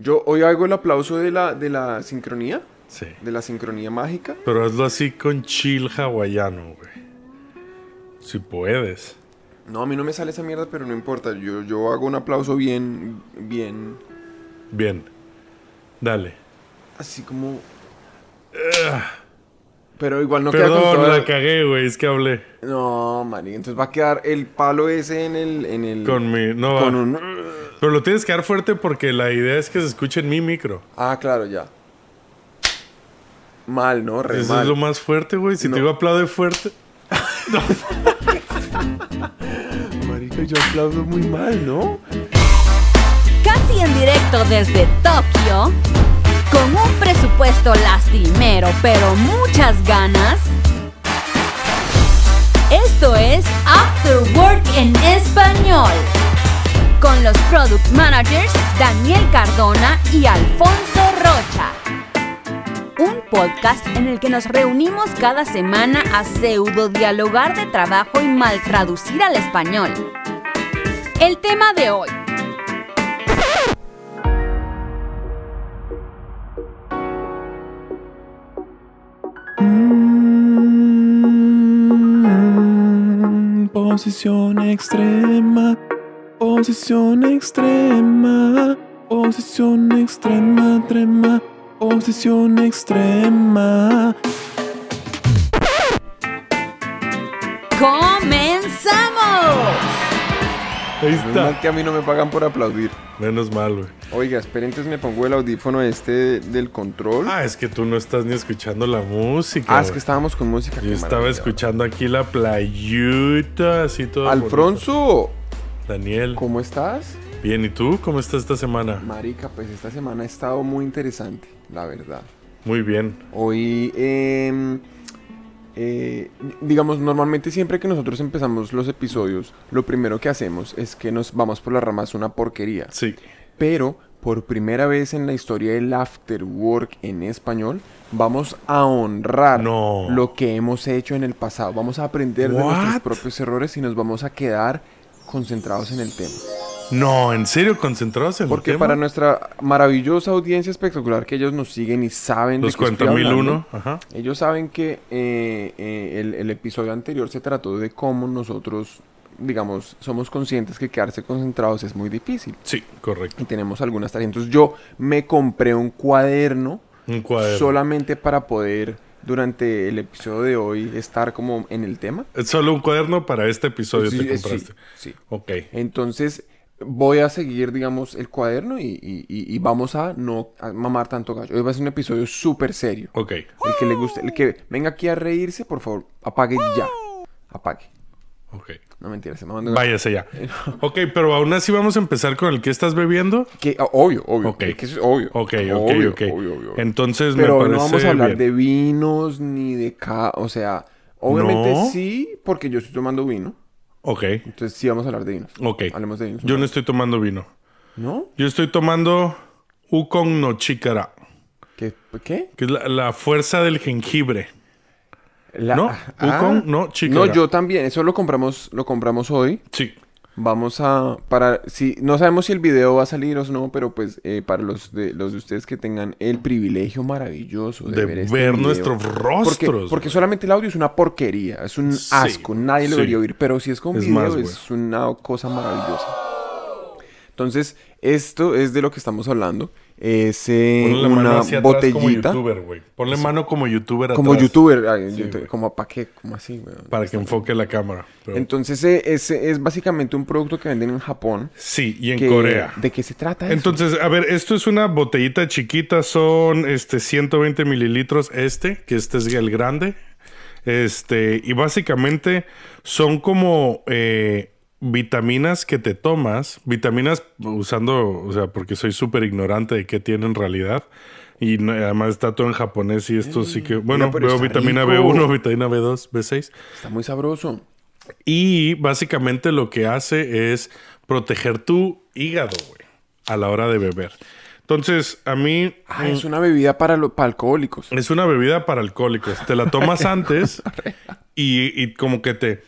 Yo hoy hago el aplauso de la, de la sincronía, Sí. de la sincronía mágica. Pero hazlo así con chill hawaiano, güey. Si puedes. No, a mí no me sale esa mierda, pero no importa. Yo, yo hago un aplauso bien, bien, Bien. Dale. así como... Pero igual no queda Perdón, con toda la cagué, güey. Es que hablé No, Mari, entonces va a quedar el palo ese en el... En el con mi... No, con un... Pero lo tienes que dar fuerte porque la idea es que se escuche en mi micro. Ah, claro, ya. Mal, ¿no? Re Eso mal. es lo más fuerte, güey. Si No. te digo aplaude fuerte. Marica, yo aplaudo muy mal, ¿no? Casi en directo desde Tokio, con un presupuesto lastimero pero muchas ganas. Esto es After Work en español, con los product managers Daniel Cardona y Alfonso Rocha. Un podcast en el que nos reunimos cada semana a pseudo dialogar de trabajo y mal traducir al español. El tema de hoy. Mm, Posición extrema, posición extrema, posición extrema, trema, posición extrema. ¡Comenzamos! Ahí Menos está. mal que a mí no me pagan por aplaudir. Menos mal, güey. Oiga, esperen, entonces me pongo el audífono este del control. Ah, es que tú no estás ni escuchando la música. Ah, es que estábamos con música. Yo estaba escuchando aquí la playuta, así todo. Alfonso, bonito. Daniel. ¿cómo estás? Bien, ¿y tú? ¿Cómo estás esta semana? Marica, pues esta semana ha estado muy interesante, la verdad. Muy bien. Hoy, em, eh, digamos, normalmente siempre que nosotros empezamos los episodios, lo primero que hacemos es que nos vamos por las ramas una porquería. Sí. Pero por primera vez en la historia del After Work en español, vamos a honrar No. lo que hemos hecho en el pasado. Vamos a aprender de nuestros propios errores y nos vamos a quedar concentrados en el tema. No, ¿en serio? ¿Concentrados en el Porque tema? para nuestra maravillosa audiencia espectacular que ellos nos siguen y saben Los de qué estoy 40.001. hablando, Ajá. ellos saben que eh, eh, el, el episodio anterior se trató de cómo nosotros, digamos, somos conscientes que quedarse concentrados es muy difícil. Sí, correcto. Y tenemos algunas tareas. Entonces yo me compré un cuaderno Un cuaderno. solamente para poder, durante el episodio de hoy, estar como en el tema. Es solo un cuaderno para este episodio Sí, te eh, sí, compraste. sí. Ok. Entonces voy a seguir, digamos, el cuaderno y, y- y- y vamos a no a mamar tanto gallo. Hoy va a ser un episodio súper serio. Ok. El que le guste, el que venga aquí a reírse, por favor, apague ya. Apague. Ok. No mentira, se me mandó. Váyase ya. Ok, pero aún así vamos a empezar con el que estás bebiendo. Que, ah, obvio, obvio. Ok. que es obvio. Ok, ok, Obvio, ok. obvio, obvio. Entonces Pero me no parece vamos a hablar bien. de vinos ni de ca... O sea, obviamente No. sí, porque yo estoy tomando vino. Ok, Entonces sí vamos a hablar de vinos. ok. Hablemos de vinos. Yo no estoy tomando vino. ¿No? Yo estoy tomando Ukon no Chikara, ¿Qué? ¿Qué? que es la, la fuerza del jengibre. La- ¿No? Ukon, no, chícara. No, yo también. Eso lo compramos, lo compramos hoy. Sí. Vamos a... Para... Si, no sabemos si el video va a salir o no, pero pues eh, para los de, los de ustedes que tengan el privilegio maravilloso de, De ver, este ver video. nuestros Porque, rostros. porque solamente el audio es una porquería, es un Sí, asco, nadie lo sí. debería oír, pero si es con Es video más, es una cosa maravillosa. Entonces, esto es de lo que estamos hablando. Es eh, una atrás como botellita. youtuber. Ponle mano como youtuber Como atrás youtuber, ay, Sí, como para qué, como así, güey. Para que enfoque la cámara. Pero- Entonces, eh, es, es básicamente un producto que venden en Japón. sí, y en que- Corea. ¿De qué se trata eso? Entonces, a ver, esto es una botellita chiquita, son este 120 mililitros este, que este es el grande. Este, y básicamente son como eh, vitaminas que te tomas, vitaminas usando, o sea, porque soy súper ignorante de qué tiene en realidad. Y no- además está todo en japonés y esto sí que, bueno, pero veo vitamina rico. B1, vitamina B2, B6. Está muy sabroso. Y básicamente lo que hace es proteger tu hígado, güey, a la hora de beber. Entonces, a mí Ah, es una bebida para, lo- para alcohólicos. es una bebida para alcohólicos. Te la tomas antes y, y como que te...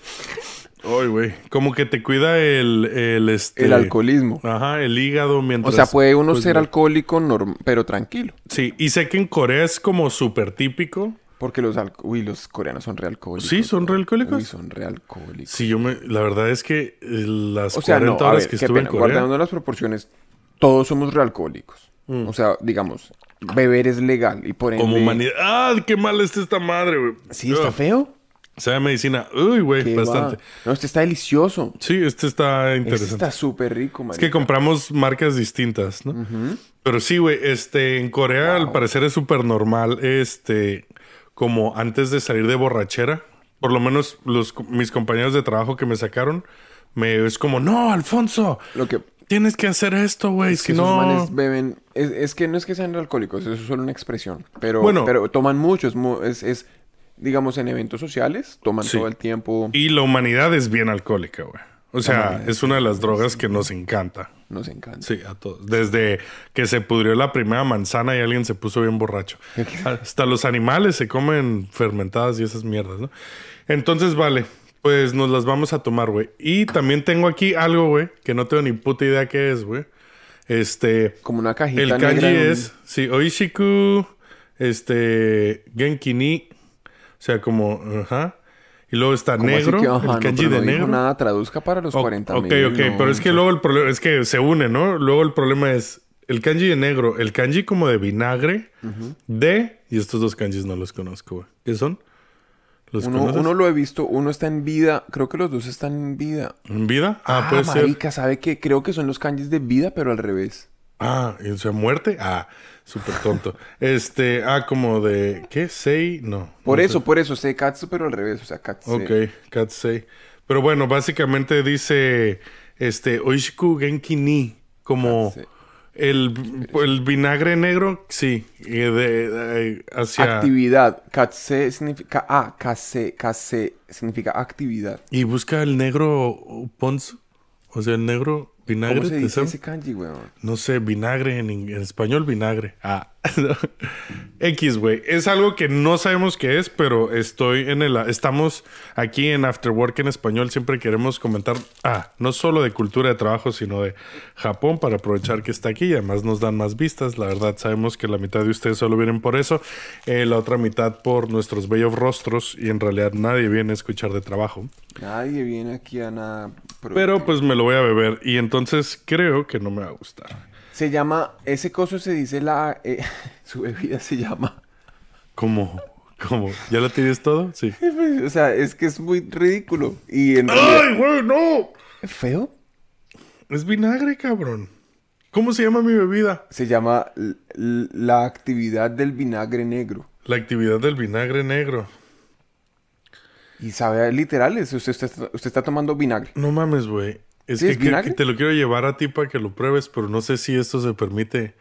Ay, güey. Como que te cuida el, el, este... El alcoholismo. Ajá, el hígado O mientras... sea, puede uno pues, ser alcohólico, norm- pero tranquilo. Sí, y sé que en Corea es como súper típico. Porque los, Uy, los coreanos son realcohólicos. Sí, ¿son realcohólicos? Uy, son realcohólicos. Sí, yo me... La verdad es que eh, las O sea, 40 no, horas ver, que estuve pena. en Corea... Guardando las proporciones, todos somos realcohólicos. Mm. O sea, digamos, beber es legal y por ende... Como humanidad... ¡Ah, qué mal está esta madre, güey! Sí, está Ugh. feo. Sabe medicina. Uy, güey, bastante. va. No, este está delicioso. Sí, este está Este interesante. está súper rico, Es marica. que compramos marcas distintas, ¿no? Pero sí, güey, este, en Corea al parecer es súper normal, este, como antes de salir de borrachera, por lo menos los, mis compañeros de trabajo que me sacaron, me es como, no, Alfonso, Lo que... tienes que hacer esto, güey, Es que si no... manes beben... Es, es que no es que sean alcohólicos, eso es solo una expresión. Pero, Bueno. pero toman mucho, es, mu- es, es, digamos, en eventos sociales, toman Sí. todo el tiempo. Y la humanidad es bien alcohólica, güey. O sea, es una de las drogas que nos encanta. Nos encanta. Sí, a todos. Desde que se pudrió la primera manzana y alguien se puso bien borracho. Hasta los animales se comen fermentadas y esas mierdas, ¿no? Entonces, vale, pues nos las vamos a tomar, güey. Y también tengo aquí algo, güey, que no tengo ni puta idea qué es, güey. Este, Como una cajita el negra kanji en un- es, sí, Oishiku, este, Genkini, sea, como, ajá. Y luego está ¿Cómo así negro, que, ajá, el no, kanji pero de no negro. nada, traduzca para los O- 40 Ok, mil, ok, no, pero es que no luego el problema es que se une, ¿no? Luego el problema es el kanji de negro, el kanji como de vinagre, de, y estos dos kanjis no los conozco, güey. ¿Qué son? ¿Los Uno, conoces? uno lo he visto, uno está en vida, creo que los dos están en vida. ¿En vida? Ah, puede ser. marica, ¿sabe qué? Creo que son los kanjis de vida, pero al revés. Ah, ¿y o sea, muerte? Ah, súper tonto. este, ah, como de, ¿qué? Sei, no. Por no eso, sé. por eso, sé katsu, pero al revés, o sea, katsu. Ok, Katsei. Pero bueno, básicamente dice, este, Oishiku Genki ni, como el, el vinagre negro, sí, de, de- hacia... Actividad. Katse significa, ah, kase, kase significa actividad. Y busca el negro Pons, o sea, el negro vinagre. ¿Cómo se ¿te dice ese kanji, weón? No sé, vinagre en, en español, vinagre. Ah, X, güey. Es algo que no sabemos qué es, pero estoy en el. Estamos aquí en After Work en español. Siempre queremos comentar, ah, no solo de cultura de trabajo, sino de Japón para aprovechar que está aquí y además nos dan más vistas. La verdad, sabemos que la mitad de ustedes solo vienen por eso, eh, la otra mitad por nuestros bellos rostros y en realidad nadie viene a escuchar de trabajo. Nadie viene aquí a nada. Pero pues me lo voy a beber y entonces creo que no me va a gustar. Se llama, ese coso se dice la, eh, su bebida se llama. ¿Cómo? ¿Cómo? ¿Ya lo tienes todo? Sí. O sea, es que es muy ridículo. Y en realidad, ¡Ay, güey, no! ¿Es feo? Es vinagre, cabrón. ¿Cómo se llama mi bebida? Se llama la actividad del vinagre negro. La actividad del vinagre negro. Y sabe literal, es- usted, usted, está- usted está tomando vinagre. No mames, güey. Es ¿Sí que, es que- vinagre? que te lo quiero llevar a ti para que lo pruebes, pero no sé si esto se permite.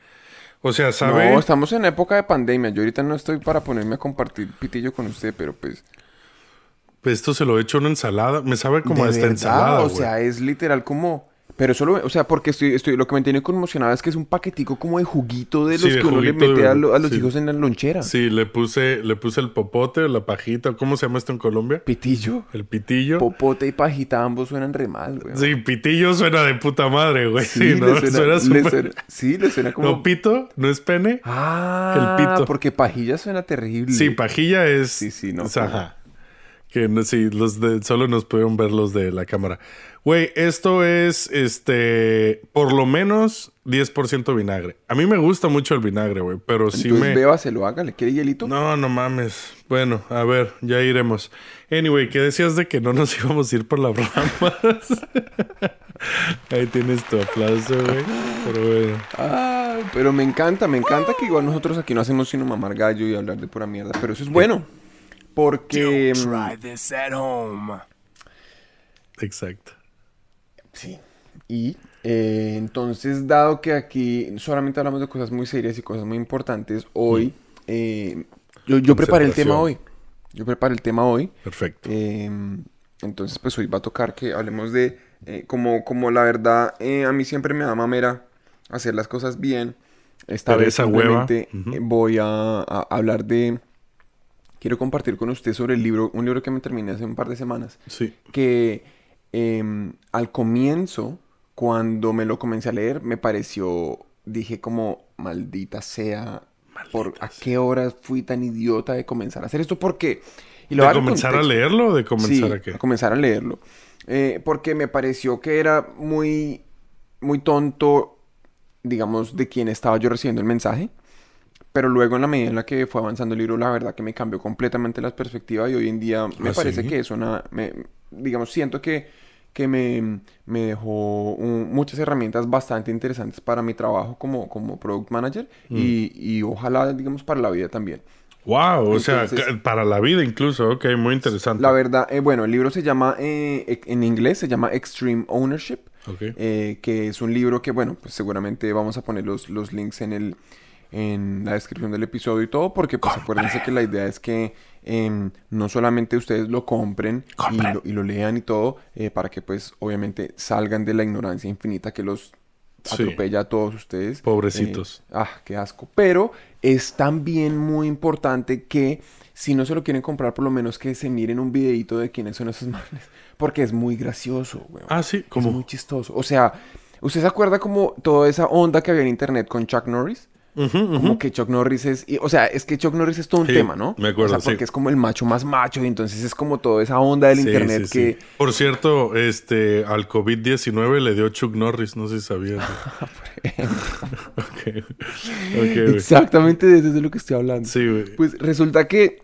O sea, ¿sabe? No, estamos en época de pandemia. Yo ahorita no estoy para ponerme a compartir pitillo con usted, pero pues. Pues esto se lo he hecho en una ensalada. Me sabe como esta verdad, ensalada, O sea, es literal como. Pero solo, o sea, porque estoy, estoy, lo que me tiene conmocionado es que es un paquetico como de juguito de Sí, los de que uno le mete de- a, lo- a los sí. hijos en la lonchera. Sí, le puse, le puse el popote, la pajita. ¿Cómo se llama esto en Colombia? Pitillo, El pitillo. popote y pajita, ambos suenan re mal, güey. Sí, pitillo suena de puta madre, güey. Sí, ¿no? le suena, Suena le súper- suena- sí, le suena como. No, pito, no es pene. Ah, el pito. porque pajilla suena terrible. Sí, pajilla es. Sí, sí, no, o sea, pero- ajá. Que no, sí, los de, solo nos pudieron ver los de la cámara. Güey, esto es este. Por lo menos 10% vinagre. A mí me gusta mucho el vinagre, güey. Pero sí Entonces, me. beba, se lo haga, ¿le quiere hielito? No, no mames. Bueno, a ver, ya iremos. Anyway, ¿qué decías de que no nos íbamos a ir por las ramas? Ahí tienes tu aplauso, güey. Pero bueno. Ah, pero me encanta, me encanta que igual nosotros aquí no hacemos sino mamar gallo y hablar de pura mierda. Pero eso es bueno. Porque. mm, Try this at home. Exacto. Sí. Y eh, entonces, dado que aquí solamente hablamos de cosas muy serias y cosas muy importantes, hoy eh, yo, yo preparé el tema hoy. Yo preparé el tema hoy. Perfecto. Eh, entonces, pues hoy va a tocar que hablemos de, eh, como, como la verdad, eh, a mí siempre me da mamera hacer las cosas bien. Esta vez Pereza, hueva. eh, voy a, a hablar de... Quiero compartir con usted sobre el libro, un libro que me terminé hace un par de semanas, Sí. que em, al comienzo, cuando me lo comencé a leer, me pareció, dije como, maldita sea, ¿por a qué hora fui tan idiota de comenzar a hacer esto? Porque... Y ¿De comenzar a leerlo o de comenzar sí, a qué? a comenzar a leerlo. Eh, porque me pareció que era muy, muy tonto, digamos, de quien estaba yo recibiendo el mensaje. Pero luego en la medida en la que fue avanzando el libro, la verdad que me cambió completamente la perspectiva y hoy en día me ¿Ah, parece sí? que es una, me- digamos, siento que, que me, me dejó un- muchas herramientas bastante interesantes para mi trabajo como, como product manager Mm. y, y ojalá, digamos, para la vida también. Wow, o sea, para la vida incluso, ok, muy interesante. La verdad, eh, bueno, el libro se llama, eh, e- en inglés se llama Extreme Ownership, Ok. eh, que es un libro que, bueno, pues seguramente vamos a poner los, los links en el en la descripción del episodio y todo, porque pues acuérdense que la idea es que em, no solamente ustedes lo compren, Y, lo, y lo lean y todo, eh, para que pues obviamente salgan de la ignorancia infinita que los Sí. atropella a todos ustedes. Pobrecitos. Eh, ah, qué asco. Pero es también muy importante que si no se lo quieren comprar, por lo menos que se miren un videito de quiénes son esos manes. Porque es muy gracioso, weón. Ah, sí, Es como... muy chistoso. O sea, ¿usted se acuerda como toda esa onda que había en internet con Chuck Norris? Como que Chuck Norris es... y- o sea, es que Chuck Norris es todo un Sí, tema, ¿no? me acuerdo, O sea, porque sí. es como el macho más macho y entonces es como toda esa onda del Sí, internet sí, que... sí. Por cierto, este, al COVID-19 le dio Chuck Norris, no sé si. Ok, güey. Exactamente de eso es de lo que estoy hablando. Sí, güey. Pues resulta que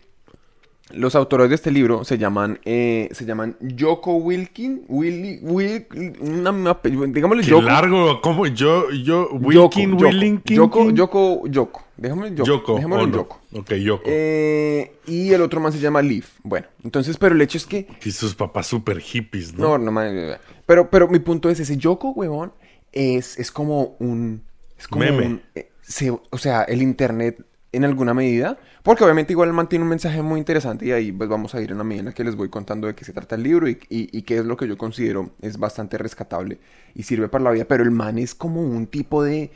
los autores de este libro se llaman, eh, se llaman Yoko Wilkin, Willy, Will, una, una- digámosle Qué Yoko. largo, ¿cómo? Yo, yo, Wilkin, Yoko, Willinkin. Yoko, Yoko, Yoko. Déjame Yoko. Yoko, Dejémoslo en Ono. Yoko. Ok, Yoko. Eh, y el otro más se llama Leaf. Bueno, entonces, pero el hecho es que Y sus papás súper hippies, ¿no? no, no, man, pero, pero mi punto es ese Yoko, huevón, es, es como un... Es como Meme. un... eh, se- o sea, el internet en alguna medida, porque obviamente igual mantiene un mensaje muy interesante y ahí pues vamos a ir en la medida en la que les voy contando de qué se trata el libro y, y, y qué es lo que yo considero es bastante rescatable y sirve para la vida, pero el man es como un tipo de...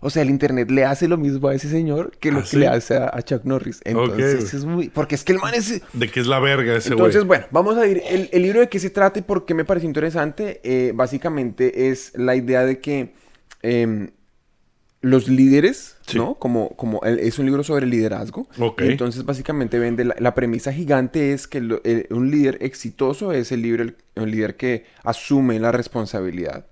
O sea, el internet le hace lo mismo a ese señor que lo ¿Ah, que sí? le hace a, a Chuck Norris. Entonces es muy... Porque es que el man es... De que es la verga ese güey. Entonces, bueno, vamos a ir. El, el libro de qué se trata y por qué me pareció interesante, eh, básicamente es la idea de que em, los líderes, Sí. ¿no? Como, como el- es un libro sobre liderazgo. Ok. Y entonces, básicamente, vende la, la premisa gigante es que lo- el- un líder exitoso es el líder, el líder que asume la responsabilidad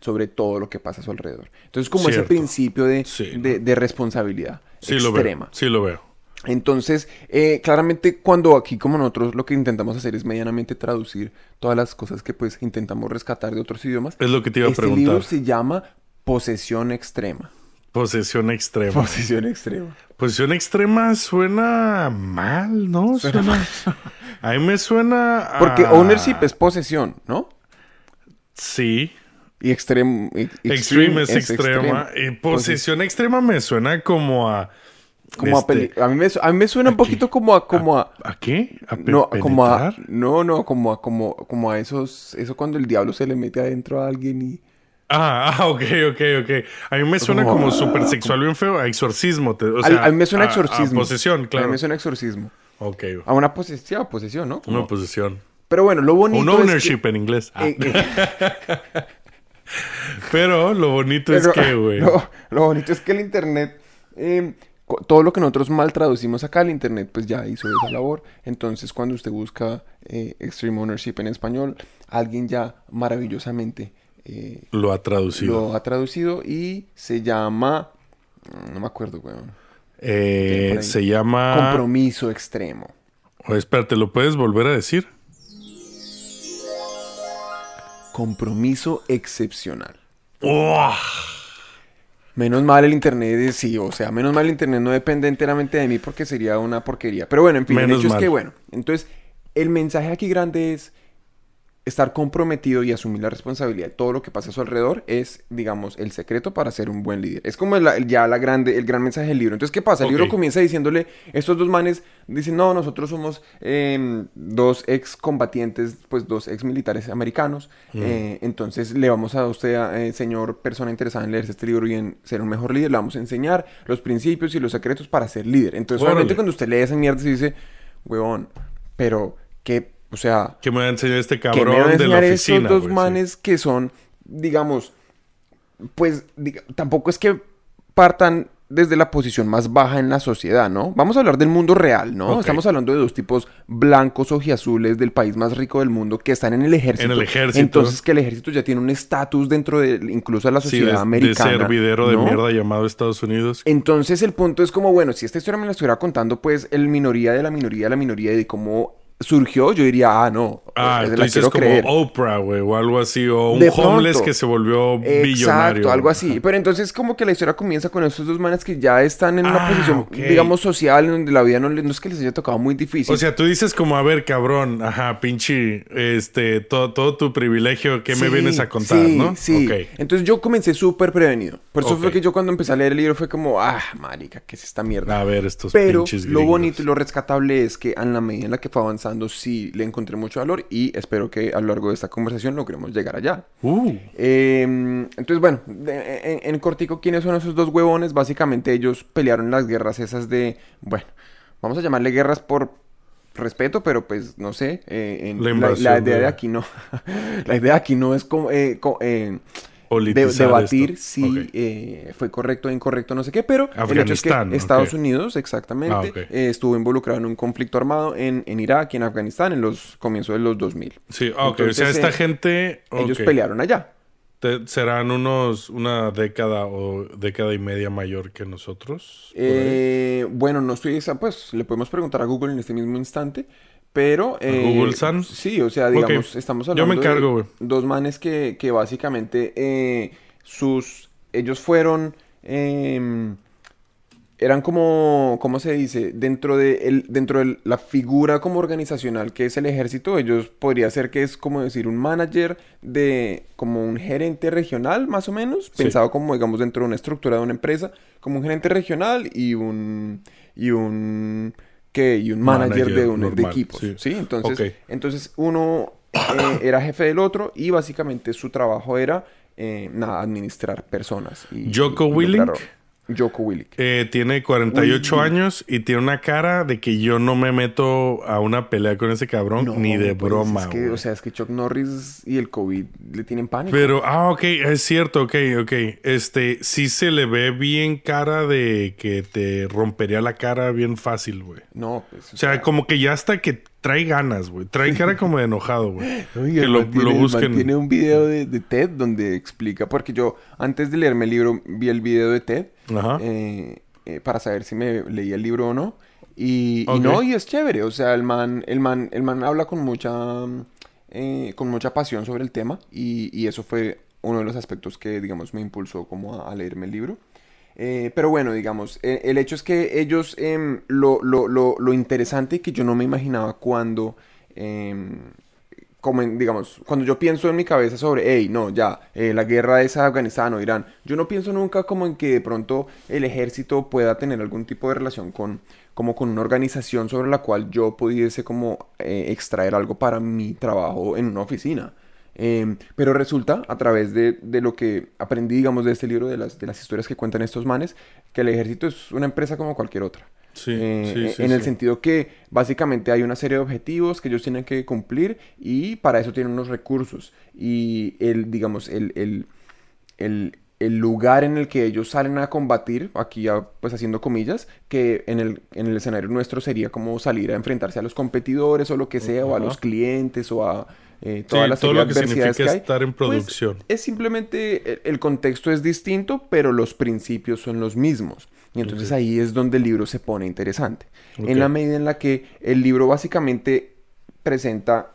sobre todo lo que pasa a su alrededor. Entonces, como ese principio de, Sí. de, de responsabilidad Sí lo extrema. veo. Sí lo veo. Entonces, eh, claramente cuando aquí como nosotros lo que intentamos hacer es medianamente traducir todas las cosas que pues intentamos rescatar de otros idiomas. Es lo que te iba a este preguntar. libro se llama Posesión Extrema. Posesión extrema. Posesión Extrema. Posesión extrema suena mal, ¿no? Suena. A mí me suena. a- Porque ownership es posesión, ¿no? Sí. Y extreme... Extreme, es, extrema. Y posesión extrema me suena como a. Como a, este, peli- a, mí me, a mí me suena un poquito como a... Como a ¿A qué? ¿A no, como a... No, no, como a, como, como a esos... Eso cuando el diablo se le mete adentro a alguien y... Ah, ah, ok, ok, ok. A mí me suena como súper sexual bien feo. A exorcismo. te- o a, sea, a mí me suena a- exorcismo. A posesión, A mí claro. me suena exorcismo. Ok. A una posesión, posesión, ¿no? Como- Una posesión. Pero bueno, lo bonito Un es que- ownership en inglés. Ah. eh, eh, Pero lo bonito es que, güey. Lo, lo bonito es que el internet, eh, co- todo lo que nosotros mal traducimos acá, el internet pues ya hizo esa labor. Entonces cuando usted busca eh, Extreme Ownership en español, alguien ya maravillosamente eh, Lo ha traducido. lo ha traducido y se llama, no me acuerdo, weón, Eh, se llama. compromiso extremo. Oh, espérate, ¿lo puedes volver a decir? Compromiso excepcional. ¡Uah! Menos mal el internet es sí, o sea, menos mal el internet no depende enteramente de mí porque sería una porquería. Pero bueno, en fin, Menos el hecho mal. es que bueno, entonces el mensaje aquí grande es estar comprometido y asumir la responsabilidad de todo lo que pasa a su alrededor es, digamos, el secreto para ser un buen líder. Es como la- ya la grande, el gran mensaje del libro. Entonces, ¿qué pasa? El libro comienza diciéndole, estos dos manes dicen, no, nosotros somos eh, dos ex combatientes, pues dos ex militares americanos. eh, entonces, le vamos a usted, eh, señor persona interesada en leerse este libro y en ser un mejor líder, le vamos a enseñar los principios y los secretos para ser líder. Entonces, obviamente, cuando usted lee esa mierda, se dice, huevón, pero qué O sea, Que me va a enseñar este que me van a cabrón de la enseñar oficina. estos dos sí. manes que son, digamos, pues diga- tampoco es que partan desde la posición más baja en la sociedad, ¿no? Vamos a hablar del mundo real, ¿no? Estamos hablando de dos tipos blancos ojiazules del país más rico del mundo que están en el ejército. En el ejército. Entonces que el ejército ya tiene un estatus dentro de incluso de la sociedad de, de americana. servidero de mierda llamado Estados Unidos. Entonces el punto es como, bueno, si esta historia me la estuviera contando, pues el minoría de la minoría de la minoría y de cómo surgió, yo diría, ah, no, Ah, la quiero como creer. Oprah, güey, o algo así, o un De homeless pronto. que se volvió billonario. Exacto, algo así. Pero entonces como que la historia comienza con estos dos manes que ya están en una Ah, posición, digamos, social, en donde la vida no, es que les haya tocado muy difícil. O sea, tú dices como, a ver, cabrón, ajá, pinche, este, todo, todo tu privilegio, ¿qué me vienes a contar, sí, no? Sí, Ok. Entonces yo comencé súper prevenido. Por eso fue que yo cuando empecé a leer el libro fue como, ah, marica, ¿qué es esta mierda? A ver, estos Pero pinches lo bonito y lo rescatable es que en la medida en la que fue avanzando sí le encontré mucho valor y espero que a lo largo de esta conversación logremos llegar allá. Uh, Eh, entonces, bueno, de- en, en cortico, ¿quiénes son esos dos huevones? Básicamente ellos pelearon las guerras esas de, bueno, vamos a llamarle guerras por respeto, pero pues no sé, eh, en- La la, invasión la idea de- de aquí no, la idea aquí no es como, eh, eh, de- debatir esto. si Ok. eh, fue correcto o incorrecto, no sé qué, pero el hecho es que Estados ok. Unidos, exactamente, Ah, ok. eh, estuvo involucrado en un conflicto armado en, en Irak y en Afganistán en los comienzos de los 2000. Sí, ah, ok. o sea, Entonces, esta eh, gente... Ellos pelearon allá. Te- serán unos... Una década o década y media mayor que nosotros. Eh, bueno, no estoy esa, pues le podemos preguntar a Google en este mismo instante, pero... eh, Google San? Sí, o sea, digamos, estamos Yo hablando me encargo, de dos manes que, que básicamente eh, sus... Ellos fueron... em, eran como, ¿cómo se dice? Dentro de, el, dentro de la figura como organizacional que es el ejército, ellos podría ser que es como decir un manager de, como un gerente regional más o menos, Sí. pensado como digamos dentro de una estructura de una empresa, como un gerente regional y un, y un, ¿qué? Y un manager, Manager de, un, de normal, equipos, sí. ¿sí? Entonces, entonces uno eh, era jefe del otro y básicamente su trabajo era, eh, nada, administrar personas. Y, y Willink. Jocko Willink. Eh, tiene 48 Uy. años y tiene una cara de que yo no me meto a una pelea con ese cabrón No, ni de pues, broma, es que, güey. o sea, es que Chuck Norris y el COVID le tienen pánico. Pero, ah, ok, es cierto, ok, ok. Este, sí se le ve bien cara de que te rompería la cara bien fácil, güey. no, pues. O sea, como que ya hasta que trae ganas, güey. Trae cara como de enojado, güey. Que lo, tiene- lo busquen. Tiene un video de, de TED donde explica, porque yo antes de leerme el libro vi el video de TED Ajá. eh, eh, para saber si me leía el libro o no. Y, no, y es chévere. O sea, el man, el man, el man habla con mucha, eh, con mucha pasión sobre el tema. Y, y eso fue uno de los aspectos que, digamos, me impulsó como a, a leerme el libro. Eh, pero bueno, digamos, eh, el hecho es que ellos, em, lo, lo, lo, lo interesante que yo no me imaginaba cuando, em, como digamos, cuando yo pienso en mi cabeza sobre, hey, no, ya, eh, la guerra es Afganistán o Irán, yo no pienso nunca como en que de pronto el ejército pueda tener algún tipo de relación con, como con una organización sobre la cual yo pudiese como eh, extraer algo para mi trabajo en una oficina. Em, pero resulta, a través de, de lo que aprendí, digamos, de este libro, de las, de las historias que cuentan estos manes, que el ejército es una empresa como cualquier otra. Sí, Eh, sí, sí, en el sentido que básicamente hay una serie de objetivos que ellos tienen que cumplir y para eso tienen unos recursos. Y el, digamos, el, el, el, el lugar en el que ellos salen a combatir, aquí ya pues haciendo comillas, que en el, en el escenario nuestro sería como salir a enfrentarse a los competidores o lo que sea, o a los clientes o a eh, todas Sí, las todo lo que significa hay, estar en pues, producción. es simplemente, el, el contexto es distinto, pero los principios son los mismos. Y entonces ahí es donde el libro se pone interesante. En la medida en la que el libro básicamente presenta,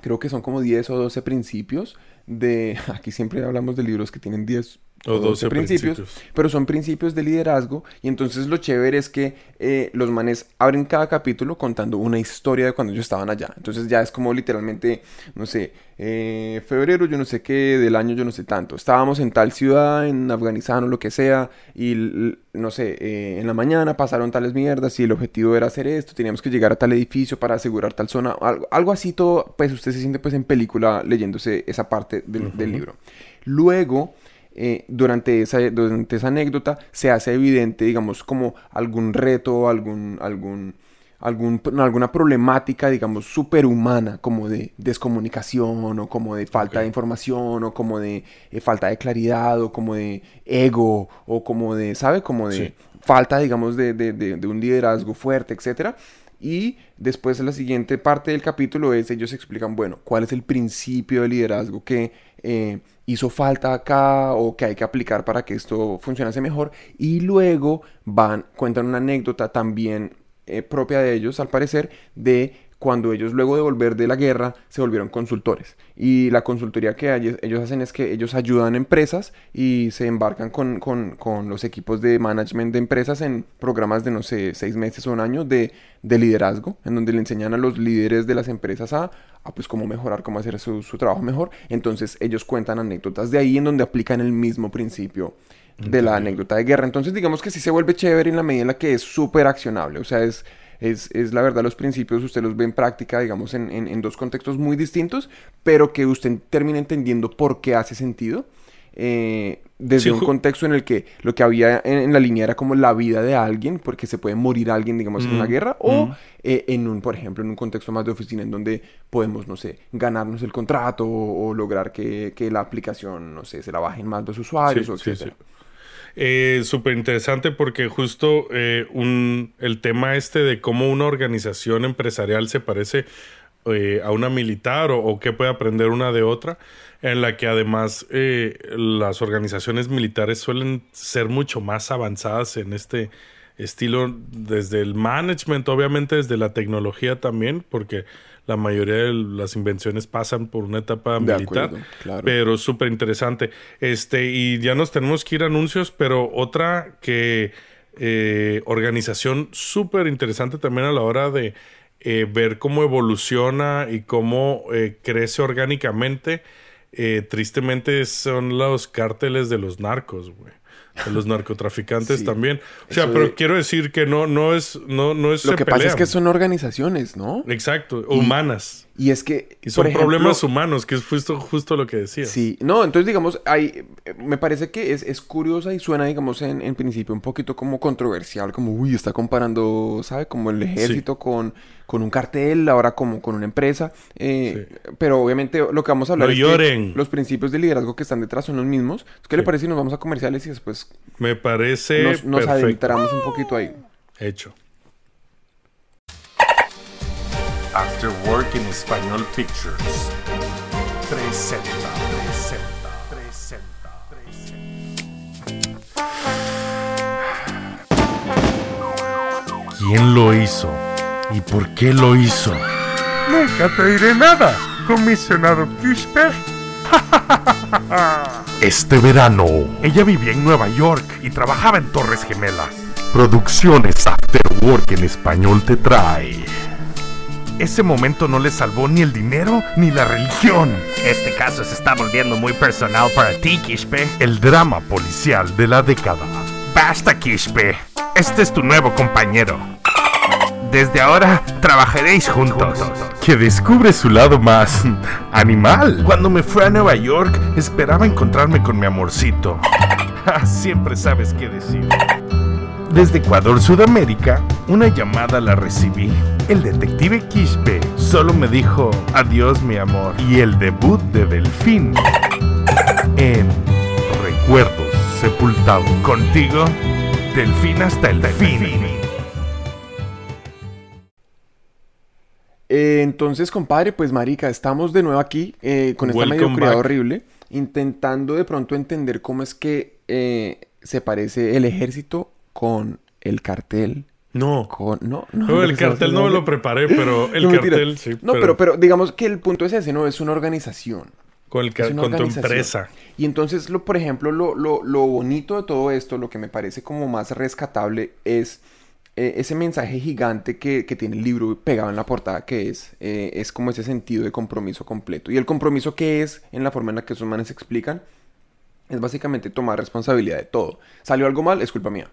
creo que son como 10 o 12 principios de, aquí siempre hablamos de libros que tienen 10 O 12 principios, principios. pero son principios de liderazgo y entonces lo chévere es que eh, los manes abren cada capítulo contando una historia de cuando ellos estaban allá. Entonces ya es como literalmente, no sé, eh, febrero yo no sé qué, del año yo no sé tanto. Estábamos en tal ciudad, en Afganistán o lo que sea, y no sé, eh, en la mañana pasaron tales mierdas y el objetivo era hacer esto, teníamos que llegar a tal edificio para asegurar tal zona, algo, algo así todo, pues usted se siente pues en película leyéndose esa parte del, del libro. Luego eh, durante, esa, durante esa anécdota se hace evidente, digamos, como algún reto, algún, algún, algún, alguna problemática, digamos, superhumana, como de descomunicación o como de falta de información o como de eh, falta de claridad o como de ego o como de, ¿sabe? Como de Sí. falta, digamos, de, de- de- de un liderazgo fuerte, etcétera. Y después la siguiente parte del capítulo es, ellos explican, bueno, cuál es el principio de liderazgo que eh, hizo falta acá o que hay que aplicar para que esto funcionase mejor. Y luego van, cuentan una anécdota también eh, propia de ellos, al parecer, de cuando ellos luego de volver de la guerra se volvieron consultores. Y la consultoría que ellos hacen es que ellos ayudan a empresas y se embarcan con, con- con los equipos de management de empresas en programas de, no sé, seis meses o un año de, de liderazgo, en donde le enseñan a los líderes de las empresas a, a, pues cómo mejorar, cómo hacer su, su trabajo mejor. Entonces ellos cuentan anécdotas de ahí en donde aplican el mismo principio de la anécdota de guerra. Entonces digamos que sí se vuelve chévere en la medida en la que es súper accionable. O sea, es, es, es la verdad los principios, usted los ve en práctica, digamos, en, en- en dos contextos muy distintos, pero que usted termina entendiendo por qué hace sentido. eh, desde Sí, un contexto en el que lo que había en, en la línea era como la vida de alguien, porque se puede morir alguien, digamos, en una Mm, guerra, o mm. eh, en un, por ejemplo, en un contexto más de oficina, en donde podemos, no sé, ganarnos el contrato o, o lograr que, que la aplicación, no sé, se la bajen más los usuarios, Sí, o etcétera. sí. Eh, Súper interesante porque justo eh, un, el tema este de cómo una organización empresarial se parece eh, a una militar o, o qué puede aprender una de otra, en la que además eh, las organizaciones militares suelen ser mucho más avanzadas en este estilo desde el management, obviamente desde la tecnología también, porque la mayoría de las invenciones pasan por una etapa De militar. acuerdo, claro. Pero súper interesante. Este, y ya nos tenemos que ir a anuncios, pero otra que eh, organización súper interesante también a la hora de eh, ver cómo evoluciona y cómo eh, crece orgánicamente. Eh, tristemente son los cárteles de los narcos, güey. De los narcotraficantes Sí, también. O sea, pero de- quiero decir que no, no es, no, no es Lo que pasa es que son organizaciones, ¿no? Exacto, humanas. Y es que, Y son por ejemplo, problemas humanos, que es justo, justo lo que decías. Sí, no, entonces digamos, hay, me parece que es, es curiosa y suena, digamos, en, en principio un poquito como controversial, como, uy, está comparando, ¿sabe? Como el ejército con, con un cartel, ahora como con una empresa, eh, pero obviamente lo que vamos a hablar No es que lloren. los principios de liderazgo que están detrás son los mismos. ¿Qué le Sí. parece si nos vamos a comerciales y después Me parece nos, nos adentramos un poquito ahí? Hecho. After Work en Español Pictures. Presenta, presenta, presenta, presenta. ¿Quién lo hizo? ¿Y por qué lo hizo? Nunca te diré nada, comisionado Kisper. Este verano, Ella vivía en Nueva York y trabajaba en Torres Gemelas. Producciones After Work en español te trae Ese momento no le salvó ni el dinero ni la religión. Este caso se está volviendo muy personal para ti, Kishpe. el drama policial de la década. Basta, Kishpe. Este es tu nuevo compañero. Desde ahora trabajaréis juntos. Que descubre su lado más animal. Cuando me fui a Nueva York, esperaba encontrarme con mi amorcito. Ah, Siempre sabes qué decir. Desde Ecuador, Sudamérica, una llamada la recibí. El detective Quispe solo me dijo adiós, mi amor. Y el debut de Delfín en Recuerdos Sepultados. Contigo, Delfín hasta el fin. Eh, entonces, compadre, pues marica, estamos de nuevo aquí eh, con esta Welcome mediocridad back. horrible, intentando de pronto entender cómo es que eh, se parece el ejército con el cartel. No. Con... No, no, No, el cartel no me lo preparé, pero el No, cartel sí. No, pero, pero digamos que el punto es ese, ¿no? Es una organización. con, el Es una con tu organización. empresa. Y entonces, lo, por ejemplo, lo, lo, lo bonito de todo esto, lo que me parece como más rescatable es eh, ese mensaje gigante que, que tiene el libro pegado en la portada, que es, eh, es como ese sentido de compromiso completo. Y el compromiso que es, en la forma en la que esos manes explican, es básicamente tomar responsabilidad de todo. ¿Salió algo mal? Es culpa mía.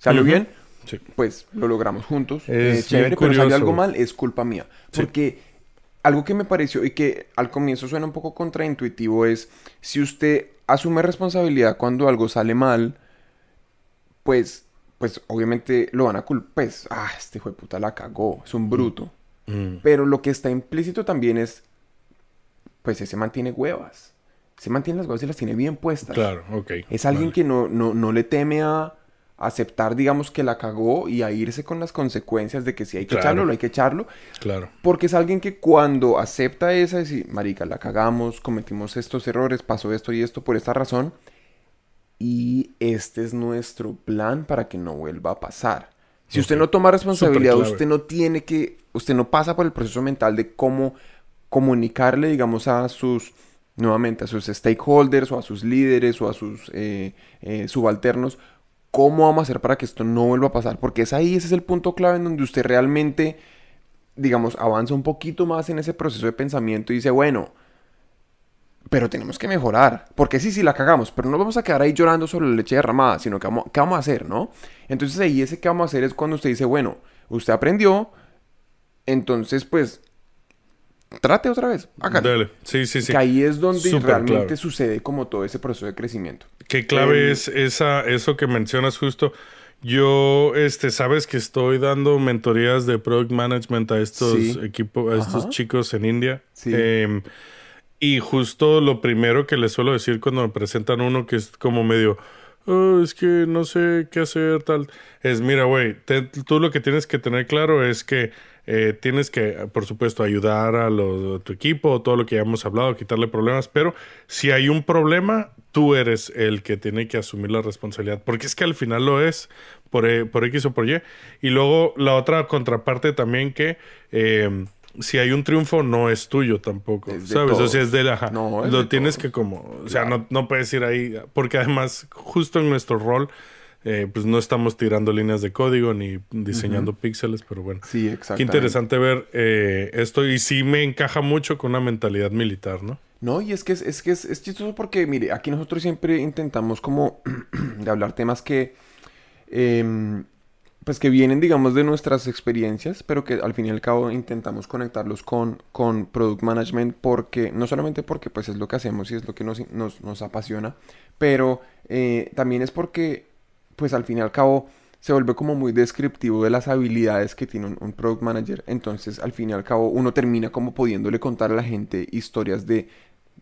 ¿Salió bien? Sí. Pues lo logramos juntos. Es Es chévere, pero salió algo mal, es culpa mía. Sí. Porque algo que me pareció y que al comienzo suena un poco contraintuitivo es si usted asume responsabilidad cuando algo sale mal, pues pues obviamente lo van a culpar, pues, ah, este hijo de puta la cagó, es un bruto. Mm. Pero lo que está implícito también es, pues ese mantiene huevas. Se mantiene las huevas y las tiene bien puestas. Claro, ok. Es alguien vale. que no, no, no le teme a aceptar, digamos, que la cagó y a irse con las consecuencias de que si hay que Claro. echarlo, lo hay que echarlo. Claro. Porque es alguien que cuando acepta esa, decir, marica, la cagamos, cometimos estos errores, pasó esto y esto por esta razón. Y este es nuestro plan para que no vuelva a pasar. Si usted no toma responsabilidad, usted no tiene que, usted no pasa por el proceso mental de cómo comunicarle, digamos, a sus, nuevamente, a sus stakeholders o a sus líderes o a sus eh, eh, subalternos, cómo vamos a hacer para que esto no vuelva a pasar. Porque es ahí, ese es el punto clave en donde usted realmente, digamos, avanza un poquito más en ese proceso de pensamiento y dice, bueno, pero tenemos que mejorar. Porque sí, sí, la cagamos, pero no vamos a quedar ahí llorando sobre la leche derramada, sino que vamos, ¿qué vamos a hacer, no? Entonces ahí ese que vamos a hacer es cuando usted dice, bueno, usted aprendió, entonces pues trate otra vez, hágale. Dale. Sí, sí, sí. Que ahí es donde realmente sucede como todo ese proceso de crecimiento. Qué clave Em, es esa, eso que mencionas justo. Yo, este, sabes que estoy dando mentorías de product management a estos Sí. equipos, a estos chicos en India. Sí. Em, y justo lo primero que les suelo decir cuando me presentan uno que es como medio, "Oh, es que no sé qué hacer, tal, es, mira, güey, tú lo que tienes que tener claro es que eh, tienes que, por supuesto, ayudar a, lo- a tu equipo, todo lo que ya hemos hablado, quitarle problemas, pero si hay un problema, tú eres el que tiene que asumir la responsabilidad, porque es que al final lo es, por, eh, por X o por Y. Y luego la otra contraparte también que... eh, si hay un triunfo, no es tuyo tampoco, Es ¿sabes? O sea, es de la... No, es lo de tienes que como... O sea, no, no puedes ir ahí, porque además, justo en nuestro rol, eh, pues no estamos tirando líneas de código ni diseñando píxeles, pero bueno. Sí, Qué exactamente. interesante ver eh, esto y sí me encaja mucho con una mentalidad militar, ¿no? No, y es que es, es que es, es chistoso porque, mire, aquí nosotros siempre intentamos como de hablar temas que, em, pues que vienen, digamos, de nuestras experiencias, pero que al fin y al cabo intentamos conectarlos con, con Product Management porque, no solamente porque pues es lo que hacemos y es lo que nos, nos, nos apasiona, pero eh, también es porque, pues al fin y al cabo, se vuelve como muy descriptivo de las habilidades que tiene un, un product manager. Entonces, al fin y al cabo, uno termina como pudiéndole contar a la gente historias de,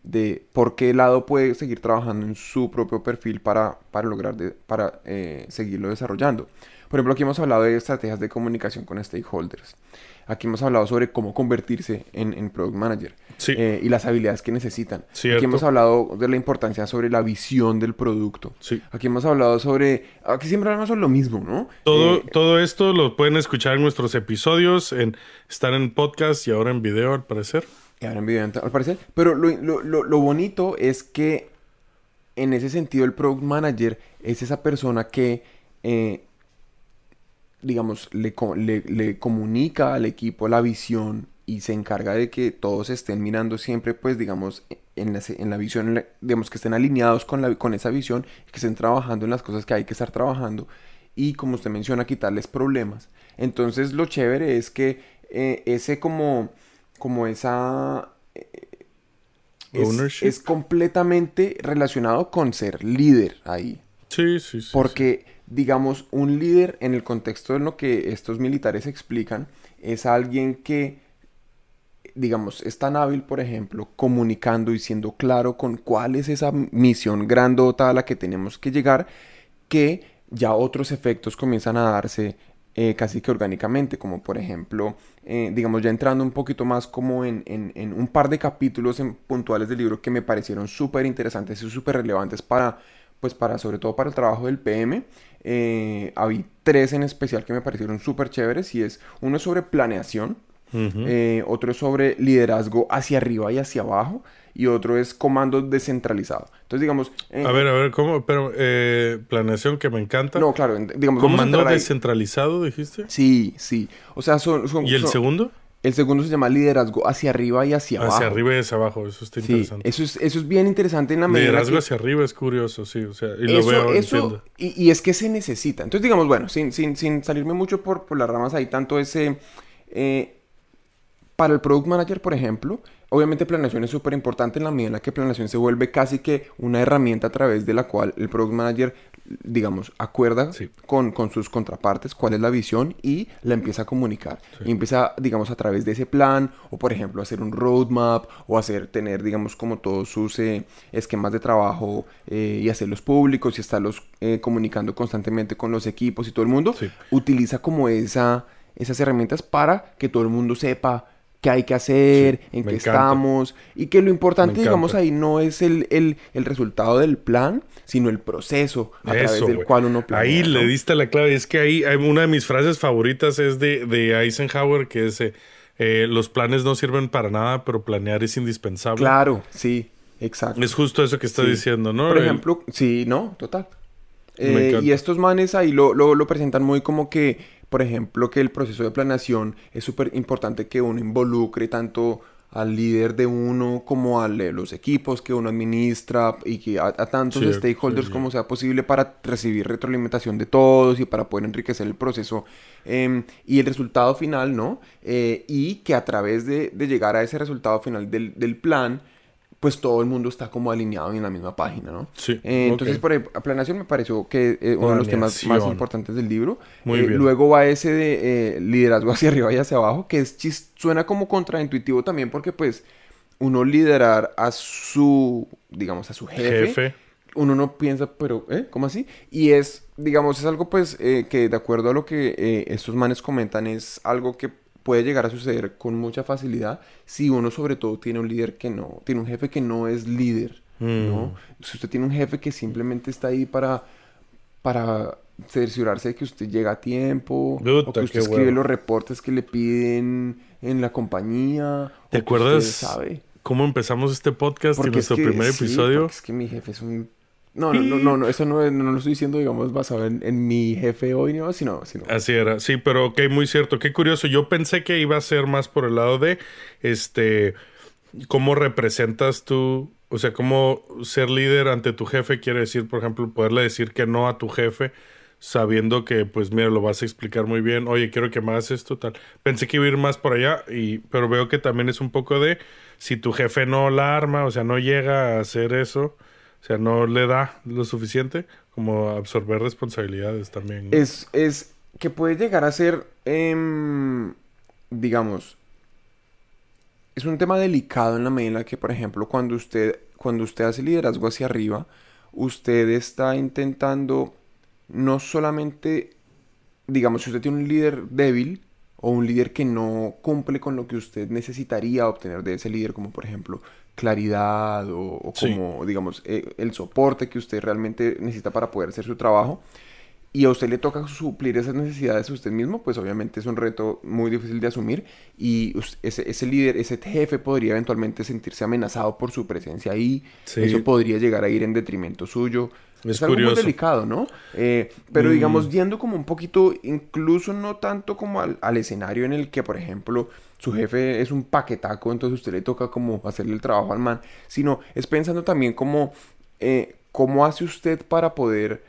de por qué lado puede seguir trabajando en su propio perfil para, para lograr, de- para eh, seguirlo desarrollando. Por ejemplo, aquí hemos hablado de estrategias de comunicación con stakeholders. Aquí hemos hablado sobre cómo convertirse en, en product manager Sí. eh, y las habilidades que necesitan. Cierto. Aquí hemos hablado de la importancia sobre la visión del producto. Sí. Aquí hemos hablado sobre... Aquí siempre hablamos sobre lo mismo, ¿no? Todo, Eh, todo esto lo pueden escuchar en nuestros episodios, en, están en podcast y ahora en video, al parecer. Y ahora en video, al parecer. Pero lo, lo- lo- lo bonito es que en ese sentido el product manager es esa persona que, eh, digamos, le, le- le comunica al equipo la visión y se encarga de que todos estén mirando siempre, pues, digamos, en la, en la visión, en digamos, que estén alineados con, la, con esa visión, que estén trabajando en las cosas que hay que estar trabajando y, como usted menciona, quitarles problemas. Entonces, lo chévere es que eh, ese como, como esa... eh, es, Ownership. es completamente relacionado con ser líder ahí. Sí, sí, sí. Porque, digamos, un líder en el contexto de lo que estos militares explican es alguien que, digamos, es tan hábil, por ejemplo, comunicando y siendo claro con cuál es esa misión grandota a la que tenemos que llegar, que ya otros efectos comienzan a darse eh, casi que orgánicamente, como por ejemplo, eh, digamos, ya entrando un poquito más como en, en- en un par de capítulos en- puntuales del libro que me parecieron súper interesantes y súper relevantes para, pues para, sobre todo para el trabajo del PM. Eh, había tres en especial que me parecieron súper chéveres y es, uno es sobre planeación, eh, otro es sobre liderazgo hacia arriba y hacia abajo, y otro es comando descentralizado. Entonces, digamos... eh, a ver, a ver, ¿cómo? Pero, eh, planeación que me encanta. No, claro, digamos... Comando descentralizado, dijiste. Sí, sí. O sea, son... son- ¿Y el son- segundo? El segundo se llama liderazgo hacia arriba y hacia abajo. Hacia arriba y hacia abajo. Eso está Sí, interesante. eso es, eso es bien interesante en la medida Liderazgo que- hacia arriba es curioso, sí. O sea, y lo eso, veo, eso- y, y es que se necesita. Entonces, digamos, bueno, sin, sin, sin salirme mucho por, por las ramas ahí, tanto ese... eh, para el Product Manager, por ejemplo, obviamente planeación es súper importante en la medida en la que planeación se vuelve casi que una herramienta a través de la cual el Product Manager digamos, acuerda Sí. con, con sus contrapartes cuál es la visión y la empieza a comunicar. Y empieza, digamos, a través de ese plan, o por ejemplo, hacer un roadmap, o hacer, tener, digamos, como todos sus eh, esquemas de trabajo eh, y hacerlos públicos y estarlos eh, comunicando constantemente con los equipos y todo el mundo. Sí. Utiliza como esa, esas herramientas para que todo el mundo sepa qué hay que hacer, Sí, en qué encanta. estamos, y que lo importante, digamos, ahí no es el, el, el resultado del plan, sino el proceso a través Eso, del güey. cual uno planea. Ahí le ¿no? diste la clave. Es que ahí una de mis frases favoritas es de, de Eisenhower, que es, eh, eh, los planes no sirven para nada, pero planear es indispensable. Claro, sí, exacto. Es justo eso que estás Sí. diciendo, ¿no? Por El- ejemplo, sí, no, total. Eh, y estos manes ahí lo, lo, lo presentan muy como que, por ejemplo, que el proceso de planeación es súper importante que uno involucre tanto al líder de uno como a los equipos que uno administra y que a, a tantos Sí, stakeholders sí, sí. como sea posible para recibir retroalimentación de todos y para poder enriquecer el proceso em, y el resultado final, ¿no? Eh, y que a través de, de llegar a ese resultado final del, del plan, pues todo el mundo está como alineado en la misma página, ¿no? Sí, Eh, entonces, por ejemplo, planeación me pareció que eh, uno de los temas más importantes del libro. Muy Eh, bien. Luego va ese de eh, liderazgo hacia arriba y hacia abajo, que es chis- suena como contraintuitivo también porque pues uno liderar a su, digamos, a su jefe, Jefe. uno no piensa, pero, ¿eh? ¿Cómo así? Y es, digamos, es algo pues que de acuerdo a lo que estos manes comentan, es algo que puede llegar a suceder con mucha facilidad si uno sobre todo tiene un líder que no, tiene un jefe que no es líder, ¿no? Si usted tiene un jefe que simplemente está ahí para, para cerciorarse de que usted llega a tiempo, o que usted escribe huevo. los reportes que le piden en la compañía, ¿Te o que usted acuerdas sabe. cómo empezamos este podcast y Porque es nuestro que- primer sí, episodio? es que mi jefe es un... No, no, no, no, no, eso no, no lo estoy diciendo, digamos, basado en, en mi jefe hoy, no, sino... sino Así era, sí, pero ok, muy cierto. Qué curioso. Yo pensé que iba a ser más por el lado de, este, cómo representas tú, o sea, cómo ser líder ante tu jefe quiere decir, por ejemplo, poderle decir que no a tu jefe, sabiendo que, pues, mira, lo vas a explicar muy bien. Oye, quiero que me hagas esto, tal. Pensé que iba a ir más por allá, y, pero veo que también es un poco de, si tu jefe no la arma, o sea, no llega a hacer eso, o sea, no le da lo suficiente, como absorber responsabilidades también. Es, es que puede llegar a ser, em, digamos, es un tema delicado en la medida en la que, por ejemplo, cuando usted, cuando usted hace liderazgo hacia arriba, usted está intentando no solamente, digamos, si usted tiene un líder débil o un líder que no cumple con lo que usted necesitaría obtener de ese líder, como por ejemplo claridad o, o Sí. como, digamos, eh, el soporte que usted realmente necesita para poder hacer su trabajo, y a usted le toca suplir esas necesidades a usted mismo, pues obviamente es un reto muy difícil de asumir y ese, ese líder, ese jefe podría eventualmente sentirse amenazado por su presencia ahí, Sí. eso podría llegar a ir en detrimento suyo. Es algo muy delicado, ¿no? Eh, pero Mm. digamos, yendo como un poquito, incluso no tanto como al, al escenario en el que, por ejemplo, su jefe es un paquetaco, entonces usted le toca como hacerle el trabajo al man, sino es pensando también como, eh, cómo hace usted para poder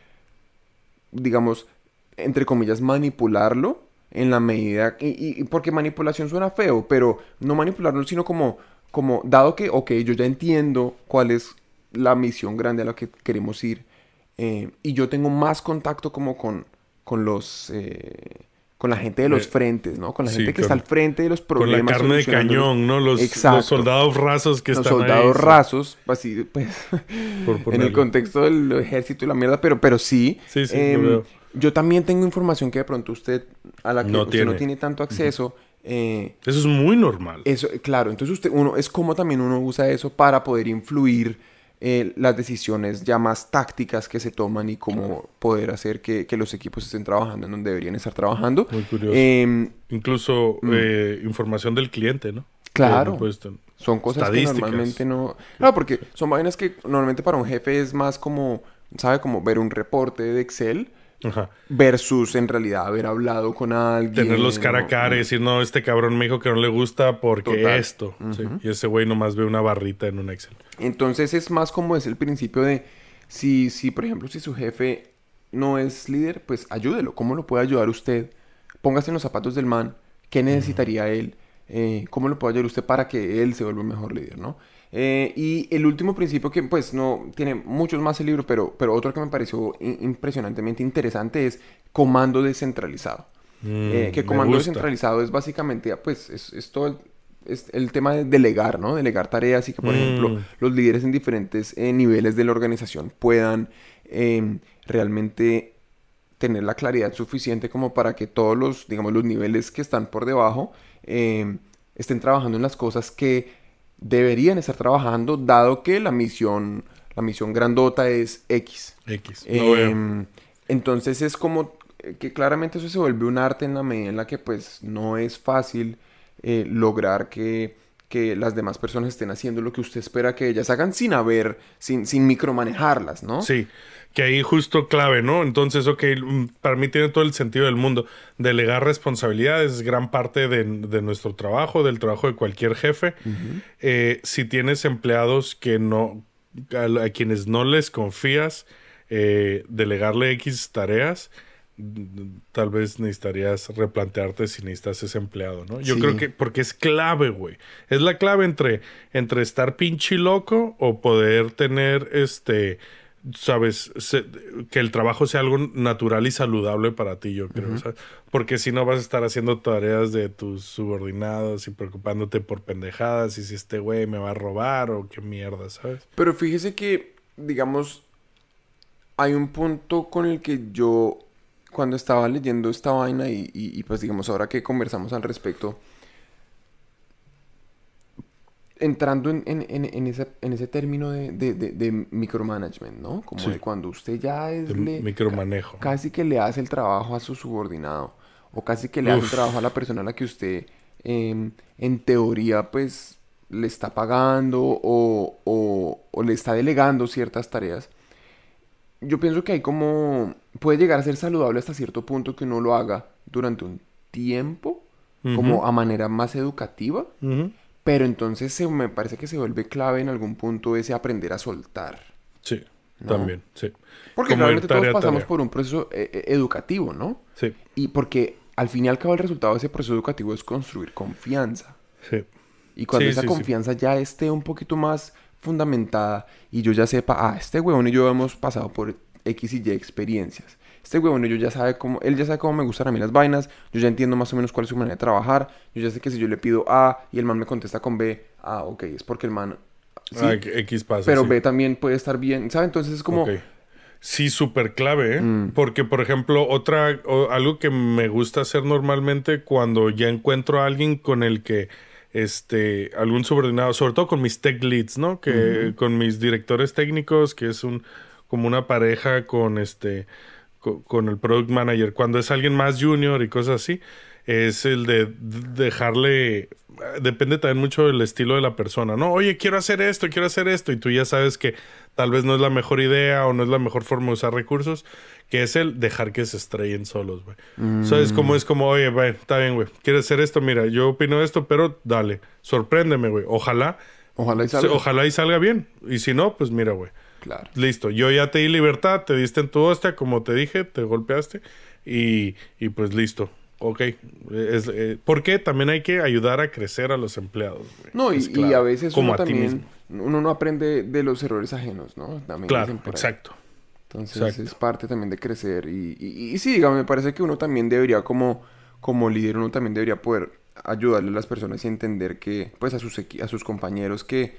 digamos, entre comillas, manipularlo en la medida, y, y- porque manipulación suena feo, pero no manipularlo, sino como, como, dado que, ok, yo ya entiendo cuál es la misión grande a la que queremos ir, eh, y yo tengo más contacto como con, con los, eh, con la gente de los Eh, frentes, ¿no? Con la sí, gente que con- está al frente de los Con la problemas. carne de cañón, ¿no? Los, los soldados rasos que los están soldados ahí. sí. rasos, así, pues, Por en el contexto del ejército y la mierda, pero, pero sí. Sí, sí, lo em, yo también tengo información que de pronto usted, a la que No usted tiene. no tiene tanto acceso. eh, Eso es muy normal. eso, claro, entonces usted, uno, es como también uno usa eso para poder influir eh, las decisiones ya más tácticas que se toman y cómo poder hacer que, que los equipos estén trabajando en donde deberían estar trabajando. Muy curioso. Em, Incluso eh, información del cliente, ¿no? Mm. Claro. No Son cosas que normalmente no... Claro, porque son vainas que normalmente para un jefe es más como, ¿sabe? Como ver un reporte de Excel Ajá. versus en realidad haber hablado con alguien. Tenerlos cara a cara y decir, no, este cabrón me dijo que no le gusta porque Total. esto. Sí. Y ese güey nomás ve una barrita en un Excel. Entonces es más como es el principio de si, si, por ejemplo, si su jefe no es líder, pues ayúdelo. ¿Cómo lo puede ayudar usted? Póngase en los zapatos del man. ¿Qué necesitaría él? Eh, ¿Cómo lo puede ayudar usted para que él se vuelva un mejor líder, no? Eh, y el último principio que pues no tiene muchos más el libro, pero, pero otro que me pareció impresionantemente interesante es comando descentralizado. Eh, que Mm, comando descentralizado es básicamente, pues, es, es todo el, es el tema de delegar, ¿no? Delegar tareas y que, por Mm. ejemplo, los líderes en diferentes eh, niveles de la organización puedan eh, realmente tener la claridad suficiente como para que todos los, digamos, los niveles que están por debajo eh, estén trabajando en las cosas que deberían estar trabajando, dado que la misión, la misión grandota es X. X. Eh, veo. entonces es como eh, que claramente eso se vuelve un arte en la medida en la que pues no es fácil eh, lograr que, que las demás personas estén haciendo lo que usted espera que ellas hagan sin haber, sin, sin micromanejarlas, ¿no? Sí, que ahí justo clave, ¿no? Entonces, ok, mm, para mí tiene todo el sentido del mundo. Delegar responsabilidades es gran parte de, de nuestro trabajo, del trabajo de cualquier jefe. Eh, si tienes empleados que no, a, a quienes no les confías, eh, delegarle X tareas, tal vez necesitarías replantearte si necesitas ese empleado, ¿no? Yo Sí. creo que, porque es clave, güey. Es la clave entre, entre estar pinche loco o poder tener este sabes, se- que el trabajo sea algo natural y saludable para ti, yo creo, ¿sabes? Porque si no vas a estar haciendo tareas de tus subordinados y preocupándote por pendejadas y si este güey me va a robar o qué mierda, ¿sabes? Pero fíjese que, digamos, hay un punto con el que yo, cuando estaba leyendo esta vaina y, y- y, pues digamos ahora que conversamos al respecto, entrando en, en- en- en ese, ese término de, de- de- de micromanagement, ¿no? Como Sí. de cuando usted ya es... Le- micromanejo. ca- casi que le hace el trabajo a su subordinado o casi que le hace el Uf. trabajo a la persona a la que usted em, en teoría pues le está pagando o, o- o le está delegando ciertas tareas. Yo pienso que hay como puede llegar a ser saludable hasta cierto punto que uno lo haga durante un tiempo, como a manera más educativa, pero entonces se, me parece que se vuelve clave en algún punto ese aprender a soltar. Sí, ¿No? también, sí. Porque Como todos tarea a pasamos tarea. por un proceso eh, eh, educativo, ¿no? Sí, Y porque al fin y al cabo el resultado de ese proceso educativo es construir confianza. sí. Y cuando Sí, esa sí, sí. confianza ya esté un poquito más fundamentada y yo ya sepa, ah, este huevón y yo hemos pasado por X y Y experiencias. Este huevón yo ya sabe cómo, él ya sabe cómo me gustan a mí las vainas, yo ya entiendo más o menos cuál es su manera de trabajar, yo ya sé que si yo le pido A y el man me contesta con B, ah, ok, es porque el man... sí, Ah, X pasa. pero sí. B también puede estar bien, ¿sabe? Entonces es como... Sí, súper clave, ¿eh? Mm. Porque, por ejemplo, otra, o- algo que me gusta hacer normalmente cuando ya encuentro a alguien con el que, este, algún subordinado, sobre todo con mis tech leads, ¿no? Que con mis directores técnicos, que es un, como una pareja con este, co- con, el product manager. Cuando es alguien más junior y cosas así, es el de dejarle, depende también mucho del estilo de la persona, ¿no? Oye, quiero hacer esto, quiero hacer esto, y tú ya sabes que tal vez no es la mejor idea o no es la mejor forma de usar recursos, que es el dejar que se estrellen solos, güey. ¿Sabes cómo es como, oye, güey, está bien, güey, quieres hacer esto, mira, yo opino esto, pero dale, sorpréndeme, güey. Ojalá, Ojalá y se- salga. ojalá y salga bien. Y si no, pues mira, güey. Claro. Listo, yo ya te di libertad, te diste en tu hostia, como te dije, te golpeaste y, y pues listo. Ok. Es, eh, porque también hay que ayudar a crecer a los empleados. güey. No, y, a veces como uno a ti también, mismo. uno no aprende de los errores ajenos, ¿no? También Claro, exacto. Entonces exacto. es parte también de crecer. Y, y, y sí, digamos, me parece que uno también debería, como, como líder, uno también debería poder ayudarle a las personas y entender que, pues a sus, a sus compañeros que,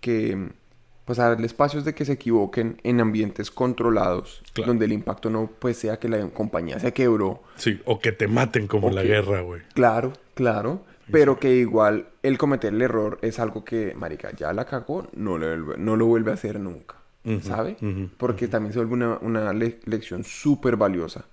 que, pues a darle espacios de que se equivoquen en ambientes controlados, Claro. donde el impacto no, pues sea que la compañía se quebró. Sí, o que te maten como Ok. la guerra, güey. Claro, claro. Pero que igual el cometer el error es algo que, marica, ya la cagó, no, vuelve- no lo vuelve a hacer nunca. Ujú, ¿Sabe? ujú, Porque también se vuelve una, una le- lección súper valiosa.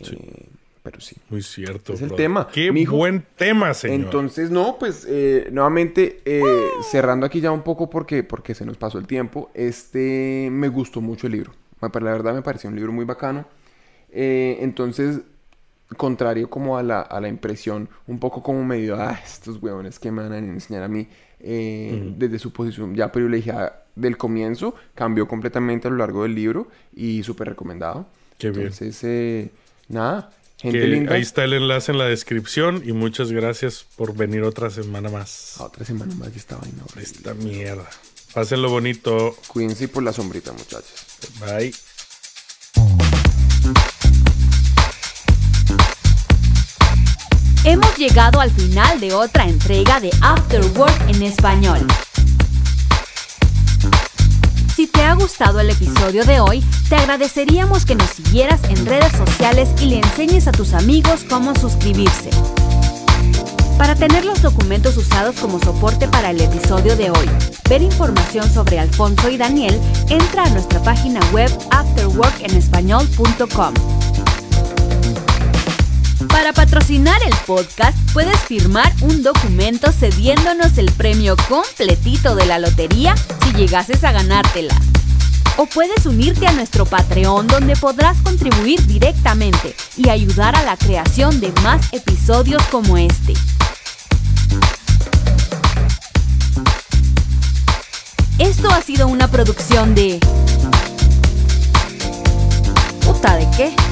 Eh, pero sí. Muy cierto. Es el brother. tema. Qué Mijo, buen tema, señor. Entonces, no, pues eh, nuevamente eh, cerrando aquí ya un poco porque, porque se nos pasó el tiempo. Este me gustó mucho el libro. La verdad me pareció un libro muy bacano. Eh, entonces, contrario como a la, a la impresión, un poco como medio, ah, estos huevones que me van a enseñar a mí, eh, desde su posición ya privilegiada del comienzo, cambió completamente a lo largo del libro y súper recomendado. Qué bien. Entonces, eh, nada, Gente que linda. ahí está el enlace en la descripción y muchas gracias por venir otra semana más. A otra semana más ya esta vaina. horrible. Esta mierda. Pásenlo bonito. Cuídense por la sombrita, muchachos. Bye. Hemos llegado al final de otra entrega de After Work en español. Ha gustado el episodio de hoy, te agradeceríamos que nos siguieras en redes sociales y le enseñes a tus amigos cómo suscribirse. Para tener los documentos usados como soporte para el episodio de hoy, ver información sobre Alfonso y Daniel, entra a nuestra página web afterworkenespañol.com. Para patrocinar el podcast, puedes firmar un documento cediéndonos el premio completito de la lotería si llegases a ganártela. O puedes unirte a nuestro Patreon donde podrás contribuir directamente y ayudar a la creación de más episodios como este. Esto ha sido una producción de... ¿Puta de qué?